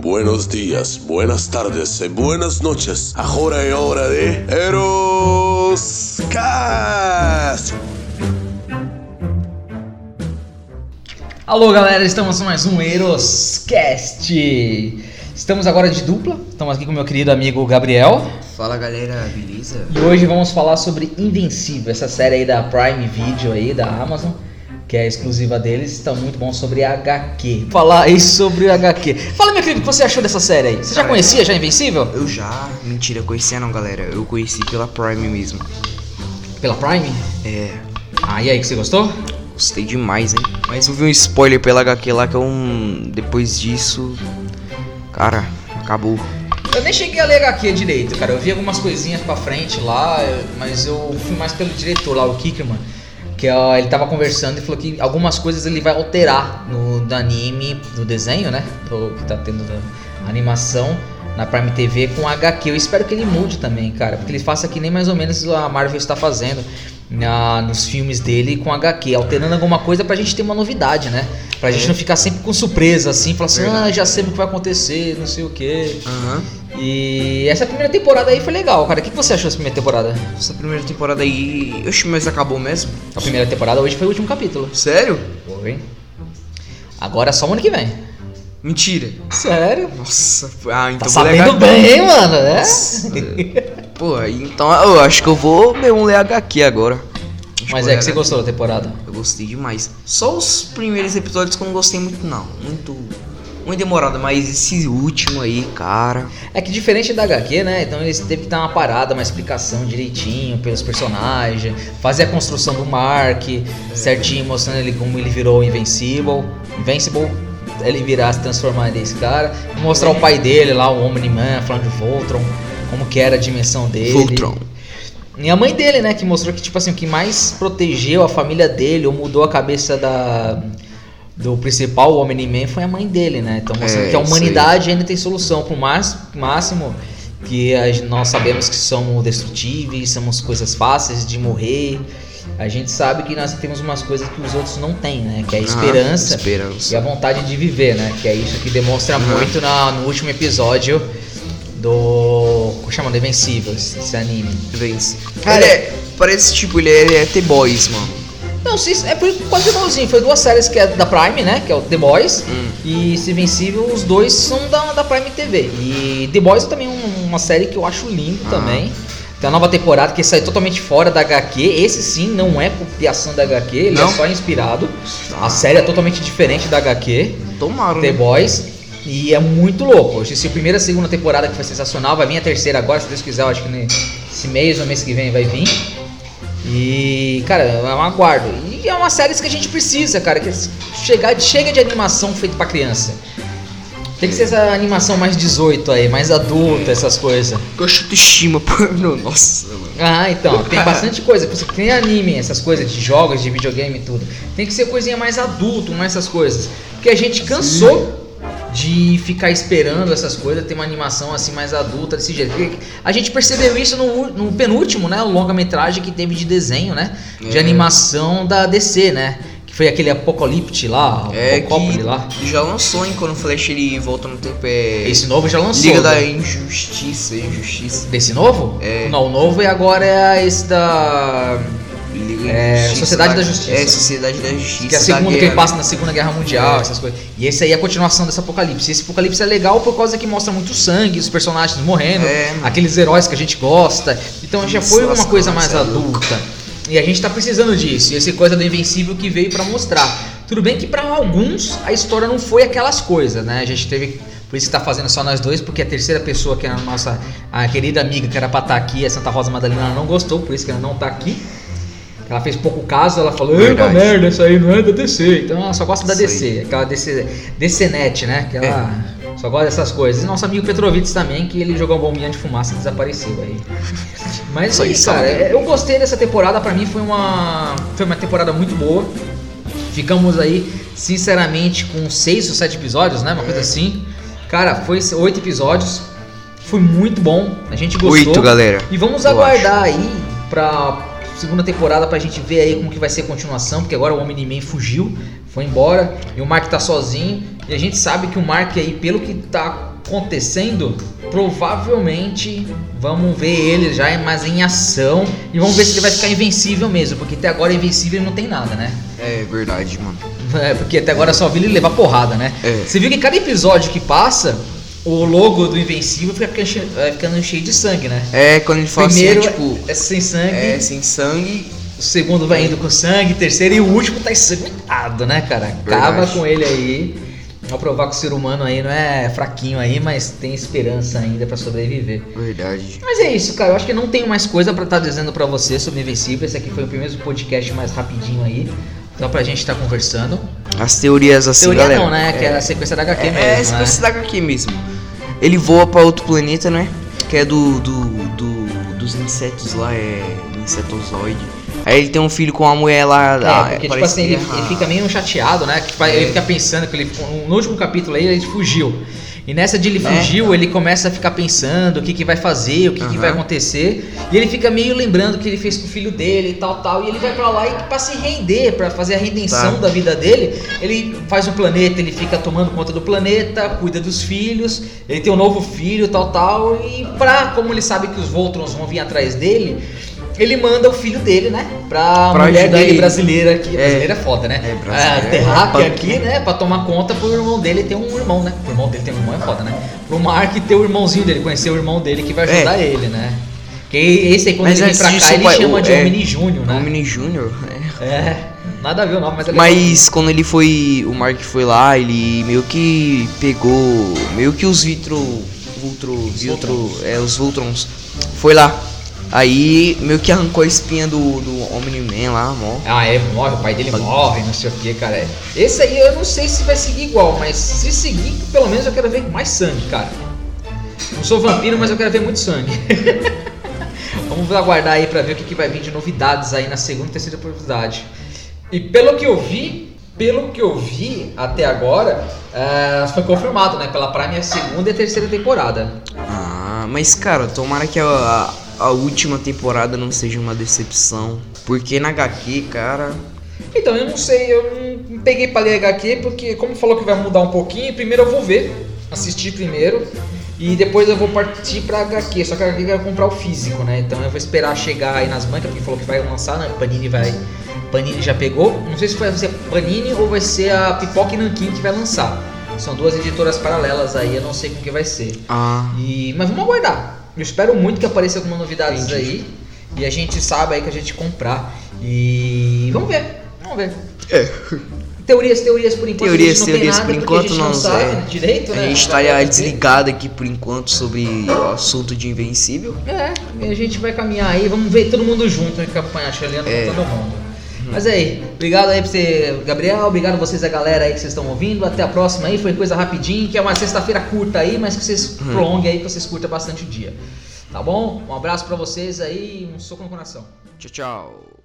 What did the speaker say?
buenos días, buenas tardes e buenas noches. Agora é hora de Eros Cast. Alô galera, estamos com mais um Eroscast. Estamos agora de dupla, estamos aqui com meu querido amigo Gabriel. Fala galera, beleza? E hoje vamos falar sobre Invencível, essa série aí da Prime Video aí, da Amazon, que é exclusiva deles, está muito bom sobre HQ. Falar aí sobre HQ. Fala meu querido, o que você achou dessa série aí? Você já Cara, conhecia já Invencível? Eu já. Mentira, conhecia não, galera. Eu conheci pela Prime mesmo. Pela Prime? É. Ah, e aí, que você gostou? Gostei demais, hein? Mas eu vi um spoiler pela HQ lá que é um. Depois disso. Cara, acabou. Eu nem cheguei a ler HQ direito, cara. Eu vi algumas coisinhas pra frente lá, mas eu fui mais pelo diretor lá, o Kickerman. Que ó, ele tava conversando e falou que algumas coisas ele vai alterar no, no anime, no desenho, né? Do, que tá tendo da animação na Prime TV com HQ. Eu espero que ele mude também, cara. Porque ele faça que nem mais ou menos a Marvel está fazendo na, nos filmes dele com HQ, alterando alguma coisa pra gente ter uma novidade, né? Pra gente não ficar sempre com surpresa assim, falar assim, ah, já sei o que vai acontecer, não sei o que. Aham. E essa primeira temporada aí foi legal, cara. O que você achou dessa primeira temporada? Essa primeira temporada aí. Oxe, mas acabou mesmo? A primeira temporada hoje foi o último capítulo. Sério? Foi. Agora é só o ano que vem. Mentira. Sério? Nossa, ah, então Tá sabendo bem, hein, mano? É? Nossa. Pô, então eu acho que eu vou mesmo ler HQ agora. Acho Mas é que você gostou da temporada. Eu gostei demais. Só os primeiros episódios que eu não gostei muito, não. Muito. Muito demorado, mas esse último aí, cara. É que diferente da HQ, né? Então eles teve que dar uma parada, uma explicação direitinho pelos personagens, fazer a construção do Mark, certinho, mostrando ele como ele virou Invencible. Invincible, ele virar, se transformar nesse cara. Mostrar o pai dele lá, o Omni-Man, falando de Voltron, como que era a dimensão dele. Voltron. E a mãe dele, né, que mostrou que, tipo assim, o que mais protegeu a família dele ou mudou a cabeça da, do principal, o Omni-Man, foi a mãe dele, né? Então mostrando É, que a humanidade ainda tem solução, por mais máximo que a nós sabemos que somos destrutíveis, somos coisas fáceis de morrer. A gente sabe que nós temos umas coisas que os outros não têm, né? Que é a Ah, esperança esperança. e a vontade de viver, né? Que é isso que demonstra Uhum. muito na- no último episódio do. Como chama? Do Invencíveis, esse anime. Vence. Cara, ele é. Parece tipo, ele é, é The-Boys, mano. Não, se, é foi quase igualzinho. Foi duas séries que é da Prime, né? Que é o The Boys Hum. e Se Invencível, os dois são da, da Prime TV. E The Boys é também um- uma série que eu acho lindo Ah. também. Tem a nova temporada que sai totalmente fora da HQ. Esse sim não é copiação da HQ, ele Não? é só inspirado. A série é totalmente diferente da HQ. Tomaram, The né? Boys. E é muito louco. Eu assisti a primeira e a segunda temporada que foi sensacional. Vai vir a terceira agora, se Deus quiser, eu acho que nesse mês ou mês que vem vai vir. E, cara, é um aguardo. E é uma série que a gente precisa, cara. Que chegar, chega de animação feita pra criança. Tem que ser essa animação mais 18 aí, mais adulta, essas coisas. Coxa autoestima, porno. Nossa, mano. Ah, então, tem bastante coisa. Tem anime, essas coisas de jogos, de videogame e tudo. Tem que ser coisinha mais adulto, mais essas coisas. Porque a gente cansou de ficar esperando essas coisas, ter uma animação assim mais adulta desse jeito. A gente percebeu isso no, no penúltimo, né? O longa-metragem que teve de desenho, né? De É. animação da DC, né? Que foi aquele Apocalipse lá, É Apocópole que lá. já lançou, hein? Quando o Flash ele volta no tempo é. Esse novo já lançou. Liga né? da Injustiça, Injustiça. Desse novo? É. Não, o novo é agora é esse da. Liga É, Injustiça Sociedade da Justiça. É, Sociedade da Justiça. Que é a da segunda que ele passa na Segunda Guerra Mundial, É. essas coisas. E esse aí é a continuação desse Apocalipse. Esse Apocalipse é legal por causa que mostra muito sangue, os personagens morrendo, É, aqueles heróis que a gente gosta. Então já foi uma coisa mais isso é adulta. E a gente tá precisando disso. E essa coisa do Invencível que veio pra mostrar. Tudo bem que pra alguns a história não foi aquelas coisas, né? A gente teve. Por isso que tá fazendo só nós dois, porque a terceira pessoa, que era a nossa a querida amiga, que era pra estar aqui, a Santa Rosa Madalena, ela não gostou, por isso que ela não tá aqui. Ela fez pouco caso, ela falou, é uma merda, isso aí não é da DC. Então ela só gosta da DC, aquela DC, DCNet, né? Que ela só gosta dessas coisas. E nosso amigo Petrovitz também, que ele jogou uma bombinha de fumaça e desapareceu aí. Mas é isso, isso, cara. né? é, Eu gostei dessa temporada, pra mim foi uma, foi uma temporada muito boa. Ficamos aí, sinceramente, com seis ou sete episódios, né? Uma coisa assim. Cara, foi oito episódios. Foi muito bom. A gente gostou. Oito, galera. E vamos Eu aguardar aí pra segunda temporada pra gente ver aí como que vai ser a continuação, porque agora o Omni-Man fugiu, foi embora e o Mark tá sozinho. E a gente sabe que o Mark aí, pelo que tá acontecendo, provavelmente vamos ver ele já mais em ação e vamos ver se ele vai ficar invencível mesmo, porque até agora invencível não tem nada, né? É verdade, mano. É, porque até agora só vi ele levar porrada, né? É. Você viu que cada episódio que passa, o logo do Invencível fica ficando che- vai ficando cheio de sangue, né? É, quando ele fala Primeiro assim, é, tipo, é sem sangue, é sem sangue. o segundo vai indo com sangue, o terceiro e o último tá ensanguentado, né, cara? Acaba Verdade. com ele aí. Pra provar que o ser humano aí não é fraquinho aí, mas tem esperança ainda pra sobreviver. Verdade. Mas é isso, cara. Eu acho que não tenho mais coisa pra estar dizendo pra você sobre Invencível. Esse aqui foi o primeiro podcast mais rapidinho aí. Só pra gente estar conversando. As teorias assim, Teoria galera. não, né? Que é a sequência da HQ É, mesmo, é né? a sequência da HQ mesmo. Ele voa pra outro planeta, né? Que é do, do, do- dos insetos lá, é insetozoide. Aí ele tem um filho com uma mulher lá. É, ah, porque tipo assim, que ele, ele fica meio chateado, né? Vai- ele fica pensando que ele. No último capítulo aí, ele fugiu. E nessa de ele É. fugiu, ele começa a ficar pensando o que, que vai fazer, o que, que Aham. vai acontecer. E ele fica meio lembrando o que ele fez com o filho dele e tal, tal. E ele vai pra lá e pra se render, pra fazer a redenção Tá. da vida dele, ele faz um planeta, ele fica tomando conta do planeta, cuida dos filhos, ele tem um novo filho, tal, tal. E pra, como ele sabe que os Voltrons vão vir atrás dele. Ele manda o filho dele, né? Pra, Pra mulher dele ele. brasileira aqui. É. Brasileira é foda, né? É, brasileira A terráquea é aqui, né? Pra tomar conta pro irmão dele ter um irmão, né? O irmão dele tem um irmão é foda, né? Pro Mark ter o irmãozinho dele, conhecer o irmão dele que vai É. ajudar ele, né? Que esse aí, quando Mas ele vem pra cá, ele chama o- de é, Omni Júnior, né? Omni Júnior, é. É, nada a ver o nome, mas é. Mas quando ele foi. O Mark foi lá, ele meio que pegou. Meio que os Vitro. Vultro. Viltro. É, os Voltrons. Foi lá. Aí meio que arrancou a espinha do, do Omni-Man lá, mó. Ah, é, morre, o pai dele morre, não sei o que, cara. Esse aí eu não sei se vai seguir igual, mas se seguir, pelo menos eu quero ver mais sangue, cara. Não sou vampiro, mas eu quero ver muito sangue. Vamos aguardar aí pra ver o que, que vai vir de novidades aí na segunda e terceira oportunidade. E pelo que eu vi, pelo que eu vi até agora, eh, foi confirmado, né? Pela Prime a segunda e a terceira temporada. Ah, mas cara, tomara que a, a, última temporada não seja uma decepção. Porque na HQ, cara. Então, eu não sei, eu não peguei pra ler HQ porque, como falou que vai mudar um pouquinho, primeiro eu vou ver, assistir primeiro, e depois eu vou partir pra HQ. Só que a HQ quero comprar o físico, né? Então eu vou esperar chegar aí nas bancas, porque falou que vai lançar, né? Panini vai. Panini já pegou. Não sei se vai ser Panini ou vai ser a Pipoca e Nankin que vai lançar. São duas editoras paralelas aí, eu não sei como que vai ser. Ah. E, mas vamos aguardar. Eu espero muito que apareça alguma novidades Entendi. aí. E a gente sabe aí que a gente comprar. E vamos ver. Vamos ver. Teorias, teorias por enquanto. Teorias, a não teorias, tem por nada, porque enquanto a gente não, não, sabe é. direito, né? A gente tá desligado aqui por enquanto sobre o assunto de Invencível. É, e a gente vai caminhar aí, vamos ver todo mundo junto, né? Acompanhar, chaleando É. com todo mundo. Mas aí, obrigado aí pra você, Gabriel, obrigado a vocês, a galera aí que vocês estão ouvindo. Até a próxima aí, foi coisa rapidinho, que é uma sexta-feira curta aí, mas que vocês Uhum. prolonguem aí, que vocês curtam bastante o dia. Tá bom? Um abraço pra vocês aí, um soco no coração. Tchau, tchau.